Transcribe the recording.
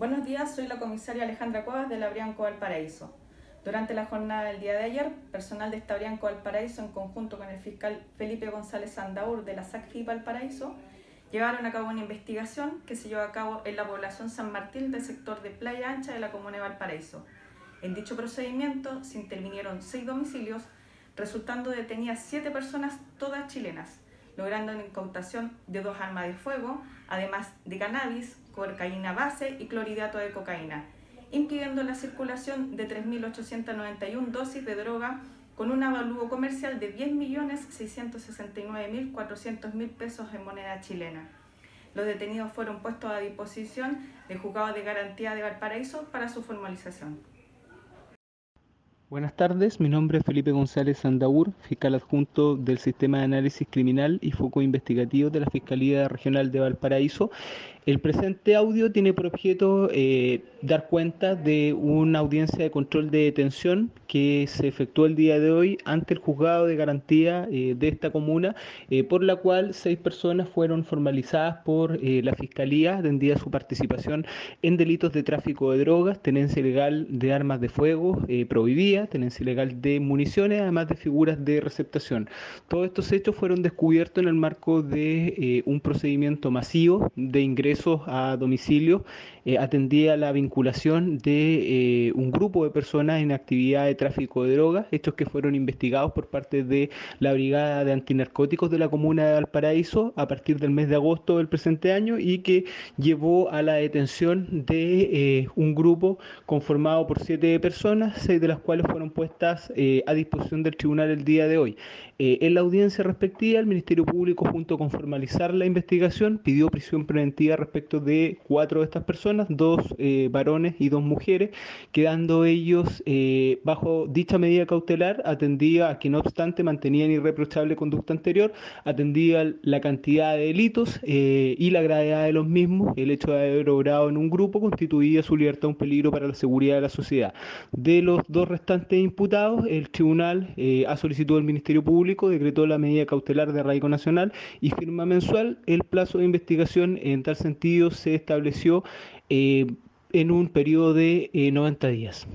Buenos días, soy la comisaria Alejandra Cuevas de la Brianco Valparaíso. Durante la jornada del día de ayer, personal de esta Brianco Valparaíso, en conjunto con el fiscal Felipe González Sandaur de la SACFI Valparaíso, llevaron a cabo una investigación que se llevó a cabo en la población San Martín del sector de Playa Ancha de la comuna de Valparaíso. En dicho procedimiento se intervinieron seis domicilios, resultando detenidas siete personas, todas chilenas, logrando una incautación de dos armas de fuego, además de cannabis, cocaína base y clorhidrato de cocaína, impidiendo la circulación de 3.891 dosis de droga con un avalúo comercial de 10.669.400.000 pesos en moneda chilena. Los detenidos fueron puestos a disposición del Juzgado de Garantía de Valparaíso para su formalización. Buenas tardes, mi nombre es Felipe González Sandaur, fiscal adjunto del Sistema de Análisis Criminal y Foco Investigativo de la Fiscalía Regional de Valparaíso. El presente audio tiene por objeto eh, dar cuenta de una audiencia de control de detención que se efectuó el día de hoy ante el juzgado de garantía eh, de esta comuna, eh, por la cual seis personas fueron formalizadas por la Fiscalía, atendida su participación en delitos de tráfico de drogas, tenencia ilegal de armas de fuego prohibida, tenencia ilegal de municiones, además de figuras de receptación. Todos estos hechos fueron descubiertos en el marco de un procedimiento masivo de ingreso a domicilio eh, atendía la vinculación de eh, un grupo de personas en actividad de tráfico de drogas, hechos que fueron investigados por parte de la Brigada de Antinarcóticos de la Comuna de Valparaíso a partir del mes de agosto del presente año y que llevó a la detención de eh, un grupo conformado por siete personas, seis de las cuales fueron puestas a disposición del tribunal el día de hoy. en la audiencia respectiva, el Ministerio Público, junto con formalizar la investigación, pidió prisión preventiva respecto de cuatro de estas personas, dos eh, varones y dos mujeres, quedando ellos eh, bajo dicha medida cautelar, atendía a que no obstante mantenían irreprochable conducta anterior, atendía la cantidad de delitos eh, y la gravedad de los mismos, el hecho de haber obrado en un grupo constituía su libertad un peligro para la seguridad de la sociedad. De los dos restantes imputados, el tribunal, a solicitud del Ministerio Público, decretó la medida cautelar de arraigo nacional y firma mensual el plazo de investigación en tal sentido se estableció eh, en un periodo de 90 eh, días.